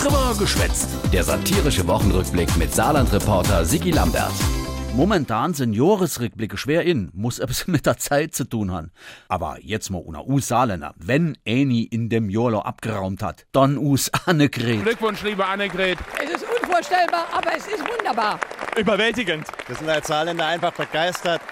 Drüber geschwätzt. Der satirische Wochenrückblick mit Saarland-Reporter Sigi Lambert. Momentan sind Jahresrückblicke schwer in, muss etwas mit der Zeit zu tun haben. Aber jetzt mal unter us Saarländer, wenn Äni in dem Jolo abgeraumt hat, dann us Annegret. Glückwunsch, liebe Annegret. Es ist unvorstellbar, aber es ist wunderbar. Überwältigend. Wir sind als Saarländer einfach begeistert.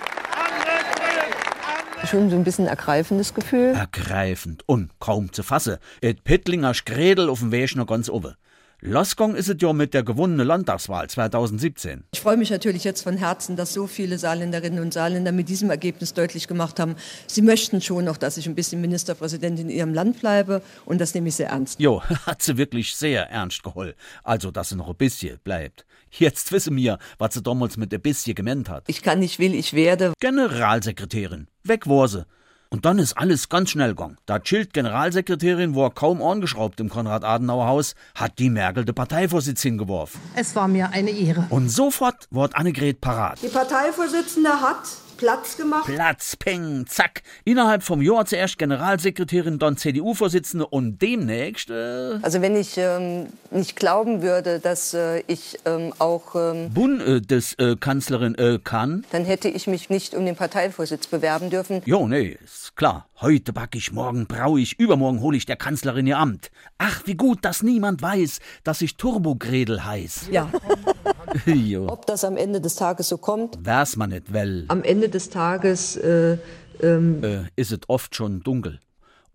Schon so ein bisschen ergreifendes Gefühl. Ergreifend und kaum zu fassen. Et Pittlinger Skredel auf dem Weg noch ganz oben. Losgong ist es ja mit der gewonnenen Landtagswahl 2017. Ich freue mich natürlich jetzt von Herzen, dass so viele Saarländerinnen und Saarländer mit diesem Ergebnis deutlich gemacht haben, sie möchten schon noch, dass ich ein bisschen Ministerpräsidentin in ihrem Land bleibe und das nehme ich sehr ernst. Jo, hat sie wirklich sehr ernst geholt. Also, dass sie noch ein bisschen bleibt. Jetzt wissen wir, was sie damals mit ein bisschen gemeint hat. Ich kann nicht, will, ich werde. Generalsekretärin. Weg war sie. Und dann ist alles ganz schnell gegangen. Da Schild Generalsekretärin war kaum angeschraubt im Konrad-Adenauer-Haus, hat die Merkel de Parteivorsitz hingeworfen. Es war mir eine Ehre. Und sofort wird Annegret parat. Die Parteivorsitzende hat Platz gemacht. Platz, peng, zack. Innerhalb vom Jahr zuerst Generalsekretärin, dann CDU-Vorsitzende und demnächst. Äh, Also wenn ich ähm, nicht glauben würde, dass äh, ich ähm, auch, ähm, Bundeskanzlerin äh, kann. dann hätte ich mich nicht um den Parteivorsitz bewerben dürfen. Jo, nee, ist klar. Heute back ich, morgen brau ich, übermorgen hol ich der Kanzlerin ihr Amt. Ach, wie gut, dass niemand weiß, dass ich Turbogredel heiß. Ja. ob das am Ende des Tages so kommt. Wär's man nicht, well, Am Ende des Tages äh, ähm, äh, ist es oft schon dunkel.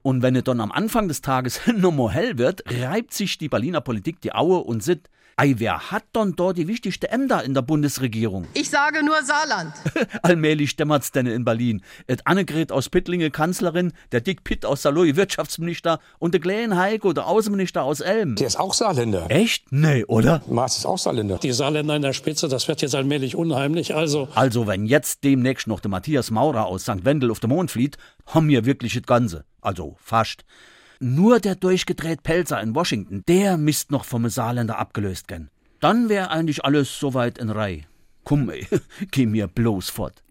Und wenn es dann am Anfang des Tages noch mal hell wird, reibt sich die Berliner Politik die Aue und sieht, ei, wer hat dann da die wichtigste Ämter in der Bundesregierung? Ich sage nur Saarland. Allmählich dämmert's denn in Berlin. Et Annegret aus Pittlinge Kanzlerin, der Dick Pitt aus Saloy Wirtschaftsminister und der Glenn Heiko, der Außenminister aus Elm. Der ist auch Saarländer. Echt? Nee, oder? Maas ist auch Saarländer. Die Saarländer in der Spitze, das wird jetzt allmählich unheimlich. Also Also, wenn jetzt demnächst noch der Matthias Maurer aus St. Wendel auf den Mond flieht, haben wir wirklich das Ganze. Also, fast. Nur der durchgedreht Pelzer in Washington, der misst noch vom Saarländer abgelöst gern. Dann wär eigentlich alles soweit in Reihe. Komm, ey, geh mir bloß fort.